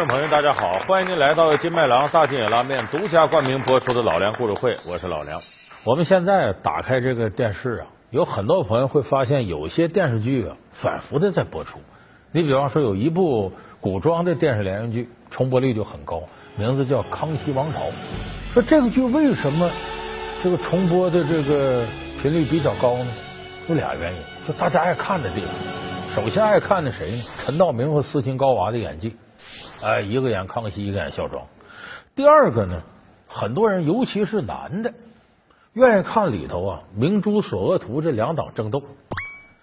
观众朋友，大家好，欢迎您来到金麦郎大金野拉面独家冠名播出的老梁故事会，我是老梁。我们现在打开这个电视啊，有很多朋友会发现，有些电视剧啊反复的在播出。你比方说，有一部古装的电视连续剧，重播率就很高，名字叫《康熙王朝》。说这个剧为什么这个重播的这个频率比较高呢？有俩原因，就大家爱看的地方。首先爱看的谁呢？陈道明和斯琴高娃的演技。哎，一个演康熙，一个演孝庄。第二个呢，很多人尤其是男的，愿意看里头啊明珠索额图这两党争斗，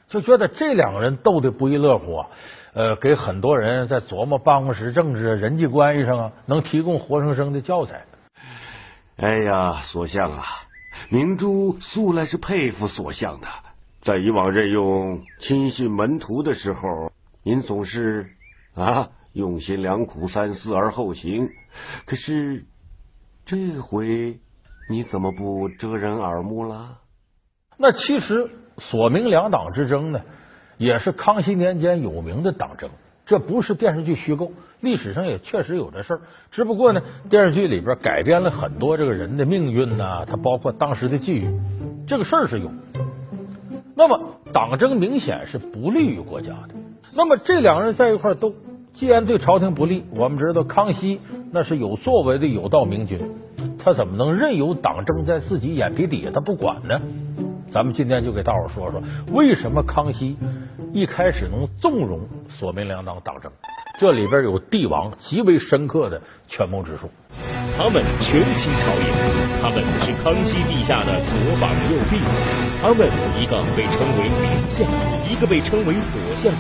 就觉得这两个人斗的不亦乐乎啊。呃，给很多人在琢磨办公室政治、人际关系上啊，能提供活生生的教材。哎呀，所相啊，明珠素来是佩服所相的，在以往任用亲信门徒的时候，您总是啊。用心良苦，三思而后行。可是这回你怎么不遮人耳目了？那其实索明两党之争呢，也是康熙年间有名的党争。这不是电视剧虚构，历史上也确实有这事儿。只不过呢，电视剧里边改编了很多这个人的命运呐，它包括当时的际遇，这个事儿是有。那么党争明显是不利于国家的。那么这两个人在一块斗。既然对朝廷不利，我们知道康熙那是有作为的有道明君，他怎么能任由党争在自己眼皮底下他不管呢？咱们今天就给大伙说说，为什么康熙一开始能纵容索命两党党争？这里边有帝王极为深刻的权谋之术。他们权倾朝野，他们是康熙陛下的左膀右臂，他们一个被称为明相，一个被称为左相。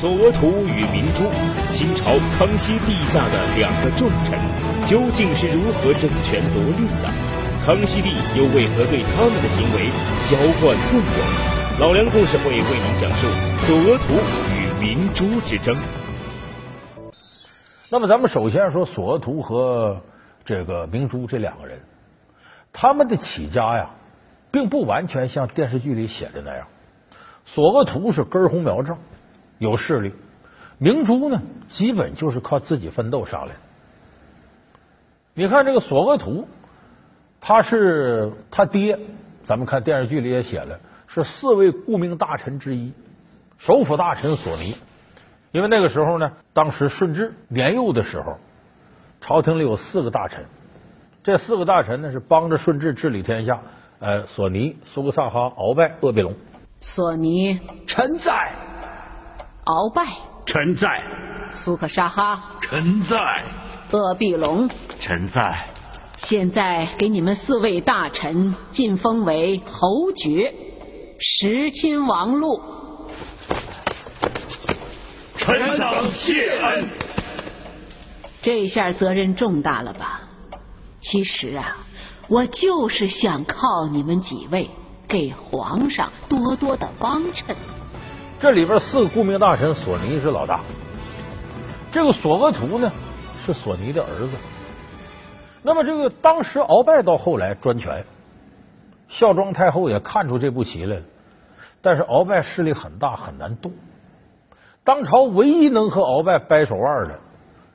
索额图与明珠，清朝康熙帝下的两个重臣，究竟是如何争权夺利的？康熙帝又为何对他们的行为浇灌纵容？老梁故事会为您讲述索额图与明珠之争。那么，咱们首先说索额图和这个明珠这两个人，他们的起家呀，并不完全像电视剧里写的那样。索额图是根红苗正。有势力，明珠呢，基本就是靠自己奋斗上来的。你看这个索额图，他是他爹，咱们看电视剧里也写了，是四位顾命大臣之一，首辅大臣索尼。因为那个时候呢，当时顺治年幼的时候，朝廷里有四个大臣，这四个大臣呢是帮着顺治治理天下。呃，索尼、苏克萨哈、鳌拜、鄂必龙。索尼，臣在。鳌拜，臣在；苏克沙哈，臣在；鄂必龙，臣在。现在给你们四位大臣晋封为侯爵，时亲王禄。臣等谢恩。这下责任重大了吧？其实啊，我就是想靠你们几位给皇上多多的帮衬。这里边四个顾命大臣，索尼是老大。这个索额图呢，是索尼的儿子。那么这个当时鳌拜到后来专权，孝庄太后也看出这步棋来了。但是鳌拜势力很大，很难动。当朝唯一能和鳌拜掰手腕的，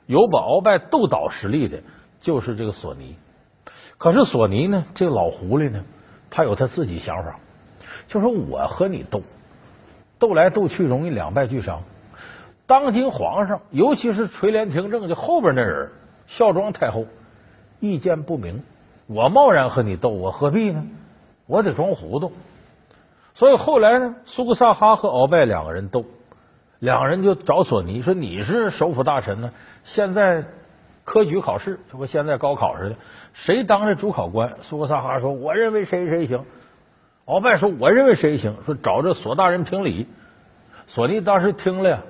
有把鳌拜斗倒实力的，就是这个索尼。可是索尼呢，这个老狐狸呢，他有他自己想法，就说我和你斗。斗来斗去容易两败俱伤。当今皇上，尤其是垂帘听政，就后边那人孝庄太后意见不明，我贸然和你斗，我何必呢？我得装糊涂。所以后来呢，苏克萨哈和鳌拜两个人斗，两个人就找索尼说：“你是首辅大臣呢，现在科举考试就跟现在高考似的，谁当这主考官？”苏克萨哈说：“我认为谁谁行。”鳌拜说：“我认为谁行？说找这索大人评理。”索尼当时听了呀，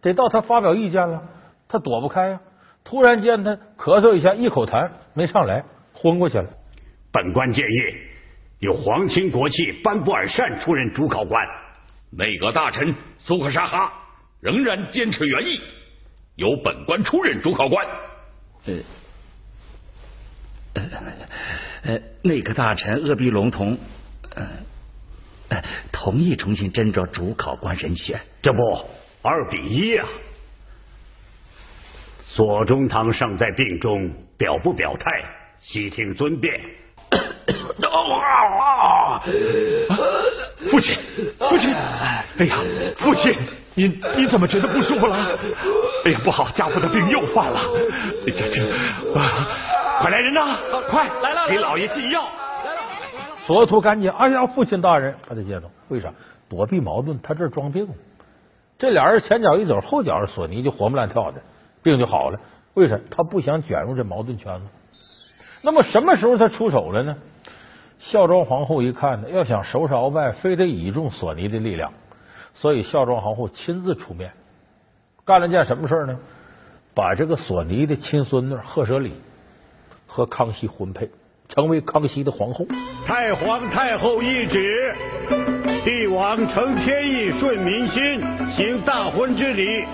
得到他发表意见了，他躲不开呀。突然间，他咳嗽一下，一口痰没上来，昏过去了。本官建议由皇亲国戚班布尔善出任主考官，内阁大臣苏克沙哈仍然坚持原意，由本官出任主考官。呃，呃，内阁大臣鄂必隆同。呃，同意重新斟酌主考官人选，这不二比一啊！左宗棠尚在病中，表不表态，悉听尊便。父亲，父亲，哎呀，父亲，你你怎么觉得不舒服了？哎呀，不好，家父的病又犯了。这这，啊快来人呐，快来了，给老爷进药。索额图赶紧，哎呀，父亲大人，把他接走。为啥？躲避矛盾，他这装病。这俩人前脚一走，后脚索尼就活蹦乱跳的，病就好了。为啥？他不想卷入这矛盾圈子。那么什么时候他出手了呢？孝庄皇后一看呢，要想收拾鳌拜，非得倚重索尼的力量，所以孝庄皇后亲自出面，干了件什么事呢？把这个索尼的亲孙女赫舍里和康熙婚配，成为康熙的皇后。太皇太后懿旨，帝王承天意，顺民心，行大婚之礼。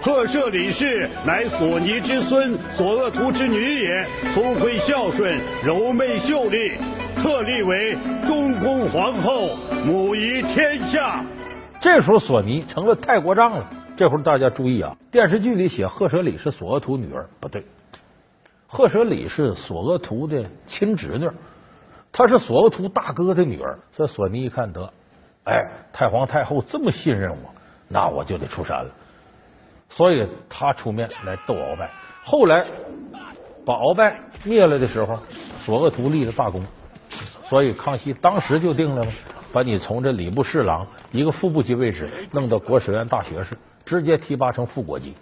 赫舍里氏乃索尼之孙，索额图之女也，聪慧孝顺，柔媚秀丽，特立为中宫皇后，母仪天下。这时候索尼成了太国丈了。这会儿大家注意啊，电视剧里写赫舍里是索额图女儿，不对，赫舍里是索额图的亲侄女，她是索额图大哥的女儿。这索尼一看得，哎，太皇太后这么信任我，那我就得出山了。所以他出面来斗鳌拜，后来把鳌拜灭了的时候，索额图立了大功，所以康熙当时就定了嘛，把你从这礼部侍郎一个副部级位置弄到国史院大学士，直接提拔成副国级。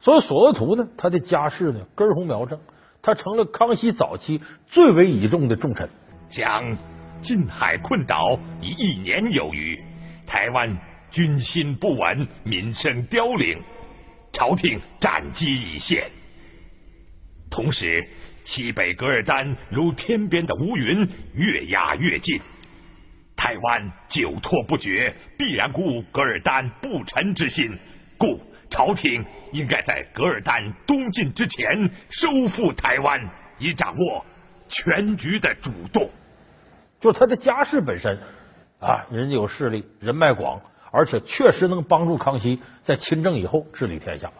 所以索额图呢，他的家世呢根红苗正，他成了康熙早期最为倚重的重臣。将近海困岛已一年有余，台湾。军心不稳，民生凋零，朝廷战机已现。同时，西北噶尔丹如天边的乌云，越压越近。台湾久拖不决，必然鼓舞噶尔丹不臣之心。故朝廷应该在噶尔丹东进之前收复台湾，以掌握全局的主动。就他的家世本身啊，人家有势力，人脉广。而且确实能帮助康熙在亲政以后治理天下，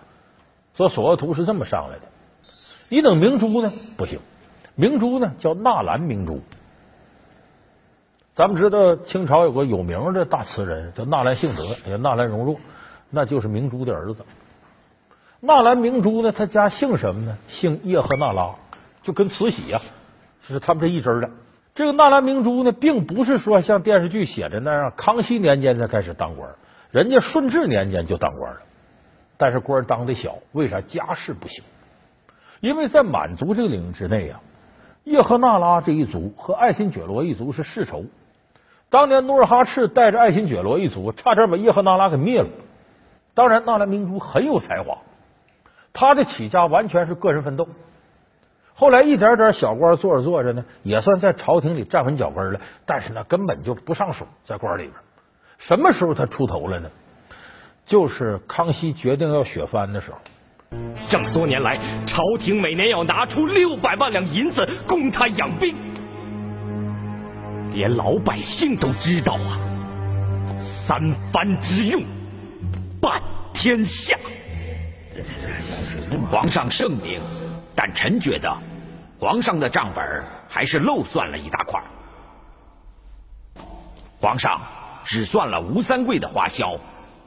所以索额图是这么上来的。你等明珠呢？不行，明珠呢叫纳兰明珠。咱们知道清朝有个有名的大词人叫纳兰性德，也纳兰容若，那就是明珠的儿子。纳兰明珠呢，他家姓什么呢？姓叶赫那拉，就跟慈禧呀，是他们这一支的。这个纳兰明珠呢，并不是说像电视剧写的那样，康熙年间才开始当官，人家顺治年间就当官了，但是官当的小，为啥家世不行？因为在满族这个领域之内啊，叶赫那拉这一族和爱新觉罗一族是世仇。当年努尔哈赤带着爱新觉罗一族，差点把叶赫那拉给灭了。当然，纳兰明珠很有才华，他的起家完全是个人奋斗。后来一点点小官做着做着呢，也算在朝廷里站稳脚跟了。但是呢，根本就不上手，在官里边。什么时候他出头了呢？就是康熙决定要削藩的时候。这么多年来，朝廷每年要拿出六百万两银子供他养兵，连老百姓都知道啊。三藩之用，半天下。皇上圣明，但臣觉得。皇上的账本还是漏算了一大块。皇上只算了吴三桂的花销，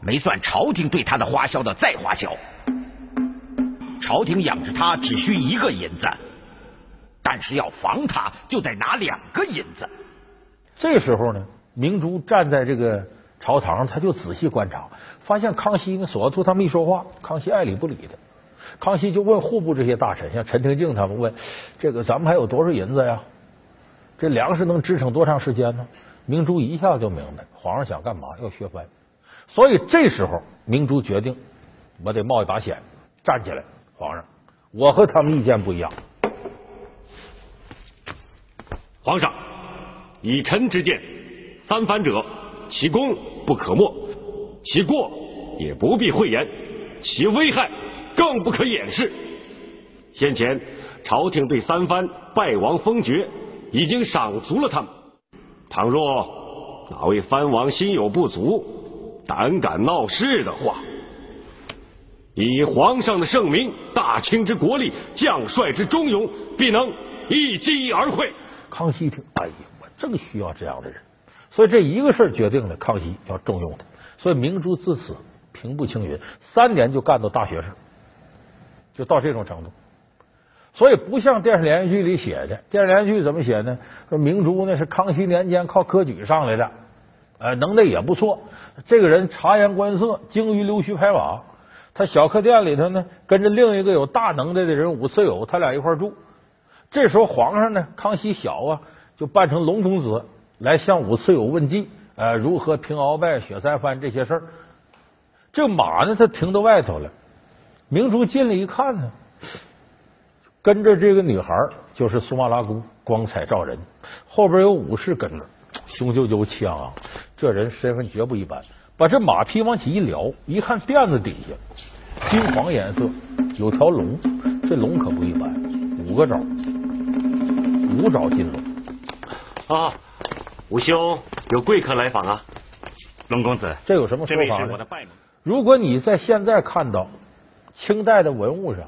没算朝廷对他的花销的再花销。朝廷养着他只需一个银子，但是要防他，就得拿两个银子。这时候呢，明珠站在这个朝堂上，他就仔细观察，发现康熙跟，索额图他们一说话，康熙爱理不理的。康熙就问户部这些大臣，像陈廷敬他们问：“这个咱们还有多少银子呀？这粮食能支撑多长时间呢？”明珠一下就明白，皇上想干嘛？要削藩。所以这时候，明珠决定，我得冒一把险，站起来。皇上，我和他们意见不一样。皇上，以臣之见，三藩者，其功不可没，其过也不必讳言，其危害。更不可掩饰。先前朝廷对三藩败亡封爵已经赏足了他们。倘若哪位藩王心有不足，胆敢闹事的话，以皇上的圣明、大清之国力、将帅之忠勇，必能一击而溃。康熙一听，哎呀，我正需要这样的人，所以这一个事儿决定了康熙要重用他。所以明珠自此平步青云，三年就干到大学士，就到这种程度。所以不像电视连续剧里写的，电视连续剧怎么写呢？说明珠呢是康熙年间靠科举上来的，呃，能耐也不错。这个人察言观色，精于溜须拍马。他小客店里头呢，跟着另一个有大能耐的人武次友，他俩一块住。这时候皇上呢，康熙小啊，就扮成龙公子来向武次友问计，呃，如何平鳌拜、雪三番这些事儿。这马呢，他停到外头了。明珠进来一看呢。跟着这个女孩就是苏麻拉姑，光彩照人。后边有武士跟着，雄赳赳气昂昂，这人身份绝不一般。把这马匹往起一撩，一看辫子底下金黄颜色，有条龙，这龙可不一般，五个爪，五爪金龙啊！武兄有贵客来访啊！龙公子，这有什么说法呢？如果你在现在看到清代的文物上。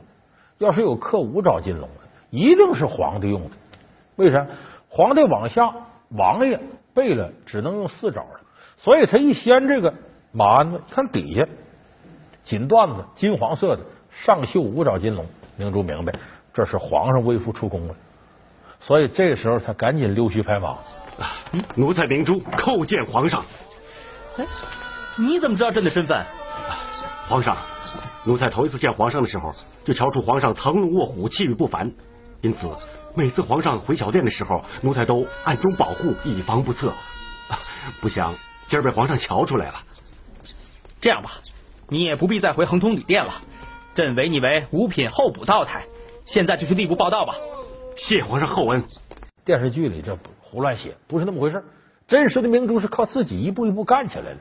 要是有刻五爪金龙的，一定是皇帝用的。为啥？皇帝往下，王爷背了只能用四爪了，所以他一掀这个马鞍子，看底下锦缎子，金黄色的，上绣五爪金龙。明珠明白，这是皇上微服出宫了，所以这时候他赶紧溜须拍马。奴才明珠叩见皇上。哎，你怎么知道朕的身份？皇上。奴才头一次见皇上的时候，就瞧出皇上藏龙卧虎，气宇不凡。因此，每次皇上回小殿的时候，奴才都暗中保护，以防不测。不想今儿被皇上瞧出来了。这样吧，你也不必再回恒通旅店了。朕委你为五品候补道台，现在就去吏部报道吧。谢皇上厚恩。电视剧里这胡乱写，不是那么回事。真实的明珠是靠自己一步一步干起来的，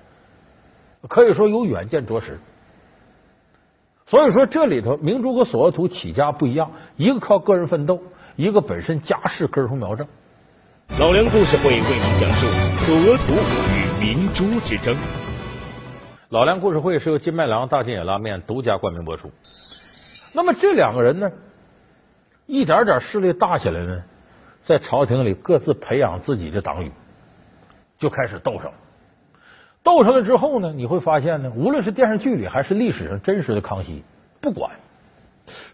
可以说有远见卓识。所以说，这里头明珠和索额图起家不一样，一个靠个人奋斗，一个本身家世根红苗正。老梁故事会为您讲述索额图与明珠之争。老梁故事会是由金麦郎大金眼拉面独家冠名播出。那么这两个人呢，一点点势力大起来呢，在朝廷里各自培养自己的党羽，就开始斗上。斗上了之后呢，你会发现呢，无论是电视剧里还是历史上真实的康熙，不管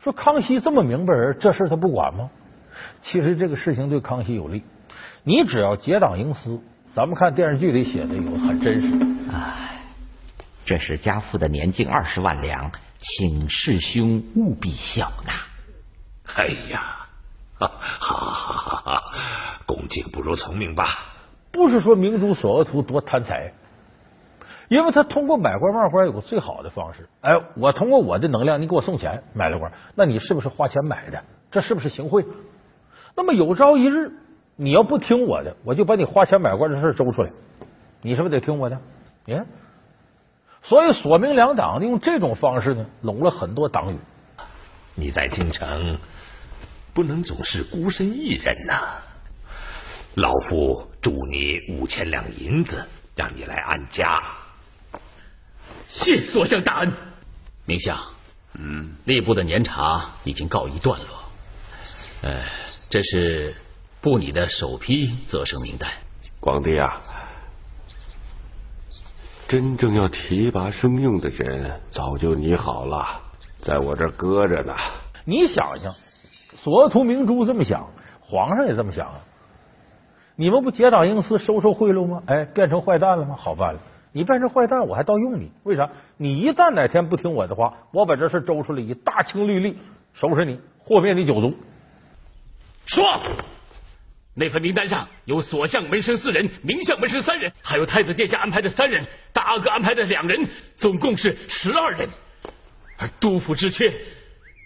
说康熙这么明白人，这事他不管吗？其实这个事情对康熙有利，你只要结党营私，咱们看电视剧里写的有很真实。哎，这是家父的年金二十万两，请师兄务必笑纳。哎呀，好好好，恭敬不如从命吧。不是说明珠索额图多贪财。因为他通过买官卖官有个最好的方式，哎，我通过我的能量，你给我送钱买了官，那你是不是花钱买的？这是不是行贿？那么有朝一日你要不听我的，我就把你花钱买官的事周出来，你是不是得听我的？看，所以索明两党用这种方式呢，拢了很多党羽。你在京城不能总是孤身一人呐，老夫助你五千两银子，让你来安家。谢所相大恩，明相，嗯，吏部的年查已经告一段落，呃，这是部里的首批择生名单。广帝啊，真正要提拔升用的人早就拟好了，在我这搁着呢。你想想，索额图明珠这么想，皇上也这么想啊？你们不结党营私，收受贿赂吗？哎，变成坏蛋了吗？好办了。你变成坏蛋，我还倒用你？为啥？你一旦哪天不听我的话，我把这事周出来，以大清律例收拾你，祸灭你九族。说，那份名单上有所相门生四人，名相门生三人，还有太子殿下安排的三人，大阿哥安排的两人，总共是十二人。而督府之缺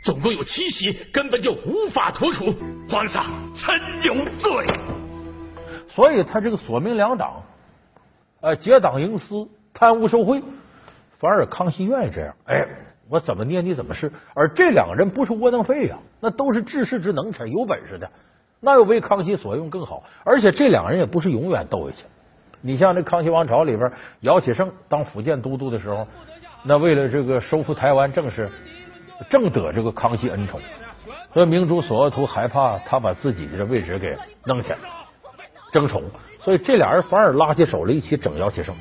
总共有七席，根本就无法妥处。皇上，臣有罪。所以他这个索命两党。呃，结党营私、贪污受贿，反而康熙愿意这样。哎，我怎么捏你怎么是。而这两个人不是窝囊废呀，那都是治世之能臣，有本事的，那又为康熙所用更好。而且这两个人也不是永远斗下去。你像这康熙王朝里边，姚启圣当福建都督的时候，那为了这个收复台湾，正是正得这个康熙恩宠，所以明珠索额图害怕他把自己的位置给弄起来，争宠，所以这俩人反而拉起手来一起整姚启圣。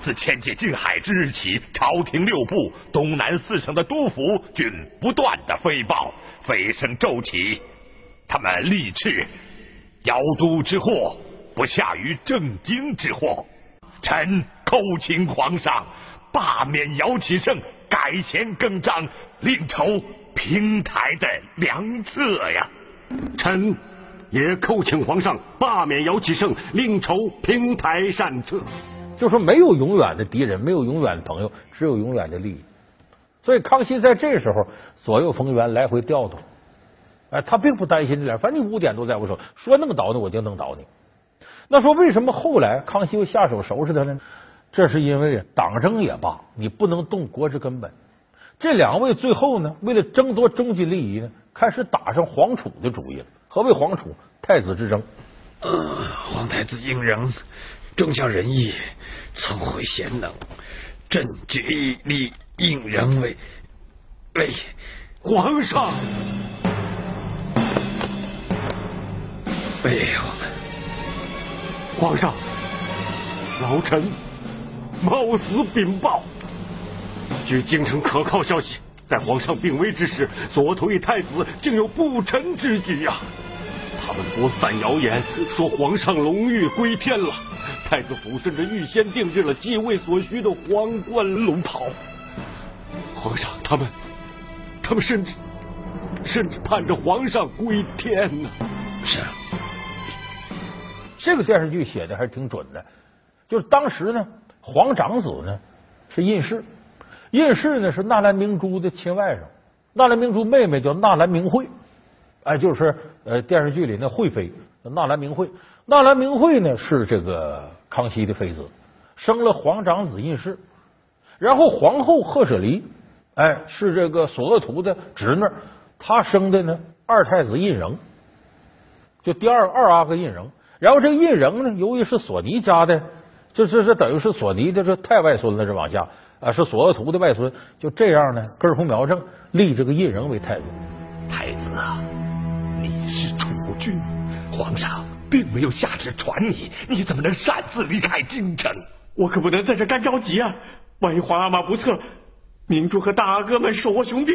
自迁界进海之日起，朝廷六部、东南四省的督府均不断的飞报，飞声骤起。他们力斥姚都之祸不下于正经之祸。臣叩请皇上罢免姚启圣，改弦更张，另筹平台的良策呀！臣也叩请皇上罢免姚启圣，另筹平台善策。就说没有永远的敌人，没有永远的朋友，只有永远的利益。所以康熙在这时候左右逢源，来回调动。哎，他并不担心这点，反正你污点都在我手，说弄倒你我就弄倒你。那说为什么后来康熙又下手收拾他呢？这是因为党争也罢，你不能动国之根本。这两位最后呢，为了争夺终极利益呢，开始打上皇储的主意了。何为皇储？太子之争。皇太子胤禛。忠孝仁义，聪慧贤能，朕决意立胤禛为为皇上。哎呦，皇上，老臣冒死禀报。据京城可靠消息，在皇上病危之时，左图与太子竟有不臣之举呀！他们播散谣言，说皇上龙御归天了。太子府甚至预先定制了继位所需的皇冠龙袍。皇上，他们，他们甚至甚至盼着皇上归天呢。是，这个电视剧写的还是挺准的。就是当时呢，皇长子呢是胤禑，胤禑呢是纳兰明珠的亲外甥，纳兰明珠妹妹叫纳兰明慧，哎，就是呃电视剧里那惠妃纳兰明慧。纳兰明慧呢是这个。康熙的妃子生了皇长子胤禑，然后皇后赫舍离，哎，是这个索额图的侄女，她生的呢二太子胤禛，就第二二阿哥胤禛。然后这胤禛呢，由于是索尼家的，这这这等于是索尼的这太外孙了，这往下啊是索额图的外孙，就这样呢根红苗正立这个胤禛为太子。太子啊，你是储君，皇上。并没有下旨传你，你怎么能擅自离开京城？我可不能在这干着急啊！万一皇阿玛不测，明珠和大阿哥们手握雄兵，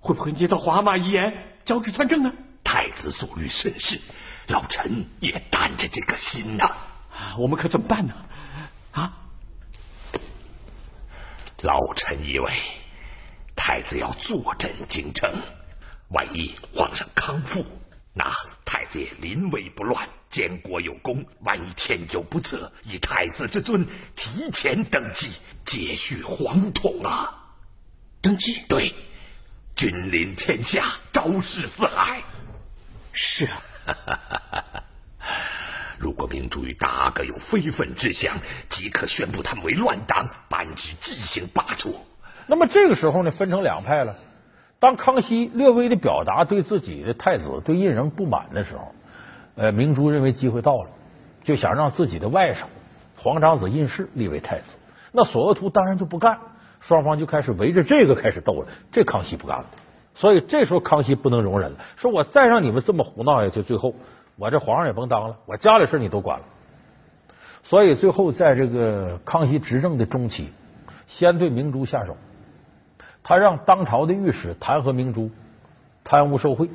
会不会接到皇阿玛遗言，交旨参政呢？太子所虑甚是，老臣也担着这个心呐。我们可怎么办呢？啊！老臣以为，太子要坐镇京城，万一皇上康复。那太子也临危不乱，监国有功。万一天有不测，以太子之尊提前登基，接续皇统啊！登基？对，君临天下，昭示四海。是啊。如果明珠与大阿哥有非分之想，即可宣布他们为乱党，颁之即行罢黜。那么这个时候呢，分成两派了。当康熙略微的表达对自己的太子对胤禛不满的时候，呃，明珠认为机会到了，就想让自己的外甥皇长子胤世立为太子。那索额图当然就不干，双方就开始围着这个开始斗了。这康熙不干了，所以这时候康熙不能容忍了，说我再让你们这么胡闹下去，最后我这皇上也甭当了，我家里事你都管了。所以最后在这个康熙执政的中期，先对明珠下手。他让当朝的御史弹劾明珠贪污受贿。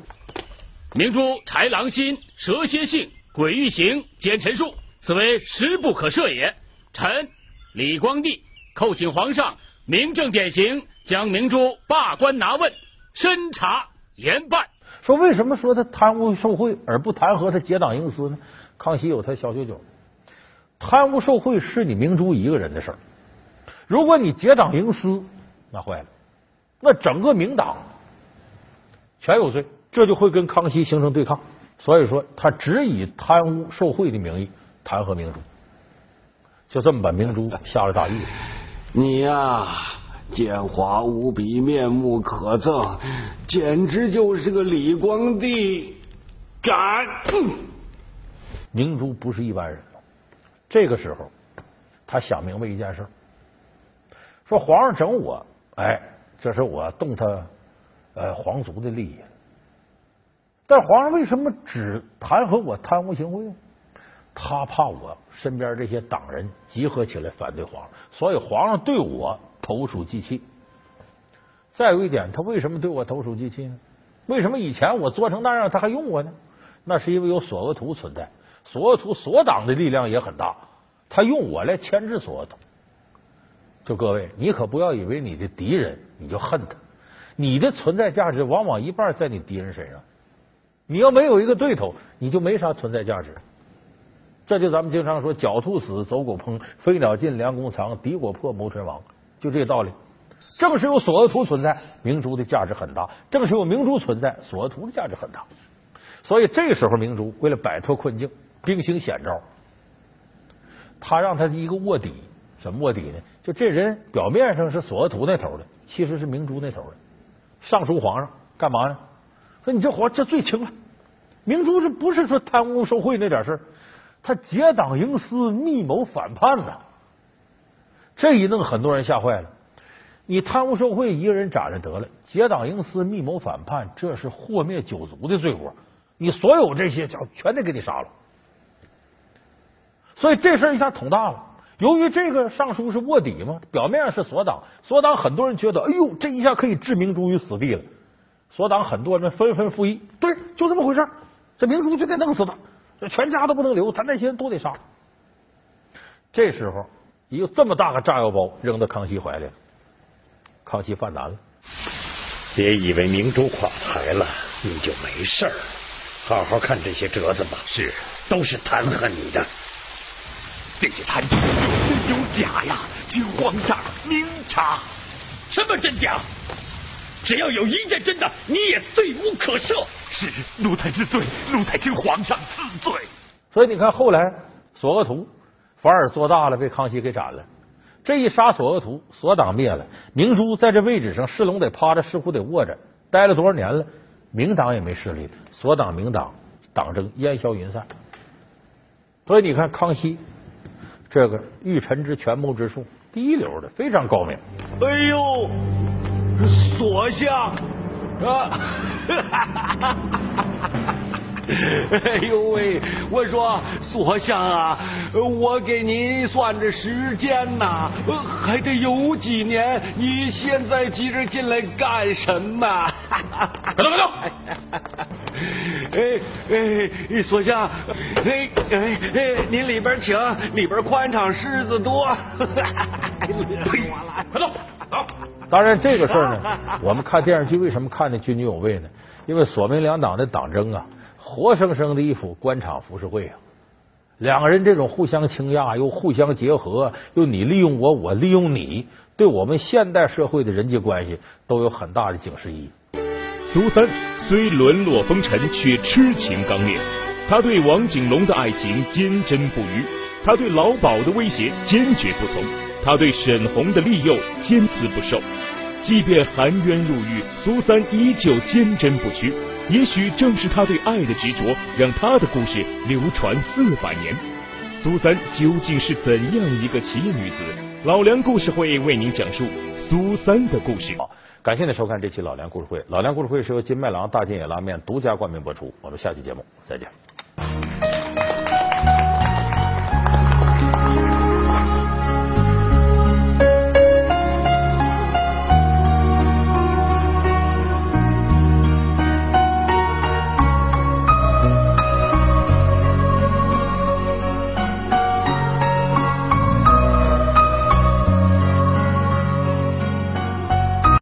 明珠豺狼心，蛇蝎性，鬼欲行，奸臣术，此为实不可赦也。臣李光地叩请皇上明正典刑，将明珠罢官拿问，深查严办。说为什么说他贪污受贿而不弹劾他结党营私呢？康熙有他小九九，贪污受贿是你明珠一个人的事儿，如果你结党营私，那坏了。那整个明党全有罪，这就会跟康熙形成对抗。所以说，他只以贪污受贿的名义弹劾明珠，就这么把明珠下了大狱。你呀，奸猾无比，面目可憎，简直就是个李光地。斩！明珠不是一般人。这个时候，他想明白一件事。说皇上整我，哎，这是我动他呃皇族的利益。但皇上为什么只弹劾我贪污行贿呢？他怕我身边这些党人集合起来反对皇上，所以皇上对我投鼠忌器。再有一点，他为什么对我投鼠忌器呢？为什么以前我做成那样他还用我呢？那是因为有索额图存在，索额图所党的力量也很大，他用我来牵制索额图。就各位，你可不要以为你的敌人你就恨他，你的存在价值往往一半在你敌人身上。你要没有一个对头，你就没啥存在价值。这就咱们经常说“狡兔死，走狗烹；飞鸟尽，良弓藏；敌我破，谋臣亡”，就这个道理。正是有索额图存在，明珠的价值很大；正是有明珠存在，索额图的价值很大。所以这时候，明珠为了摆脱困境，兵行险招，他让他一个卧底。什么卧底呢？就这人表面上是索额图那头的，其实是明珠那头的。上书皇上干嘛呢？说你这活这罪轻了。明珠这不是说贪污受贿那点事儿，他结党营私、密谋反叛呐。这一弄，很多人吓坏了。你贪污受贿，一个人斩了得了；结党营私、密谋反叛，这是祸灭九族的罪过。你所有这些叫全得给你杀了。所以这事儿一下捅大了。由于这个尚书是卧底嘛，表面上是所党，所党很多人觉得，哎呦，这一下可以置明珠于死地了。所党很多人纷纷附议，对，就这么回事这明珠就得弄死他，这全家都不能留，他那些人都得杀。这时候，一个这么大个炸药包扔到康熙怀里了，康熙犯难了。别以为明珠垮台了你就没事儿，好好看这些折子吧。是，都是弹劾你的。这些贪图有真有假呀，请皇上明察。什么真假？只要有一件真的，你也罪无可赦。是奴才知罪，奴才请皇上赐罪。所以你看，后来索额图反而做大了，被康熙给斩了。这一杀索额图，索党灭了，明珠在这位置上，世龙得趴着，世虎得卧着，待了多少年了？明党也没势力了，索党、明党党争烟消云散。所以你看，康熙。这个御臣之权谋之术，第一流的，非常高明。哎呦，所相啊！哎呦喂！我说所相啊，我给您算着时间呐，还得有几年。你现在急着进来干什么？快 走快走！哎哎，所相，哎哎哎，您里边请，里边宽敞，狮子多。呸！快走走。当然，这个事儿呢，我们看电视剧为什么看的津津有味呢？因为索明两党的党争啊。活生生的一幅官场浮世绘啊！两个人这种互相倾轧，又互相结合，又你利用我，我利用你，对我们现代社会的人际关系都有很大的警示意义。苏三虽沦落风尘，却痴情刚烈。他对王景龙的爱情坚贞不渝，他对老鸨的威胁坚决不从，他对沈红的利诱坚持不受。即便含冤入狱，苏三依旧坚贞不屈。也许正是他对爱的执着，让他的故事流传四百年。苏三究竟是怎样一个奇女子？老梁故事会为您讲述苏三的故事。好，感谢您收看这期老梁故事会。老梁故事会是由金麦郎大金野拉面独家冠名播出。我们下期节目再见。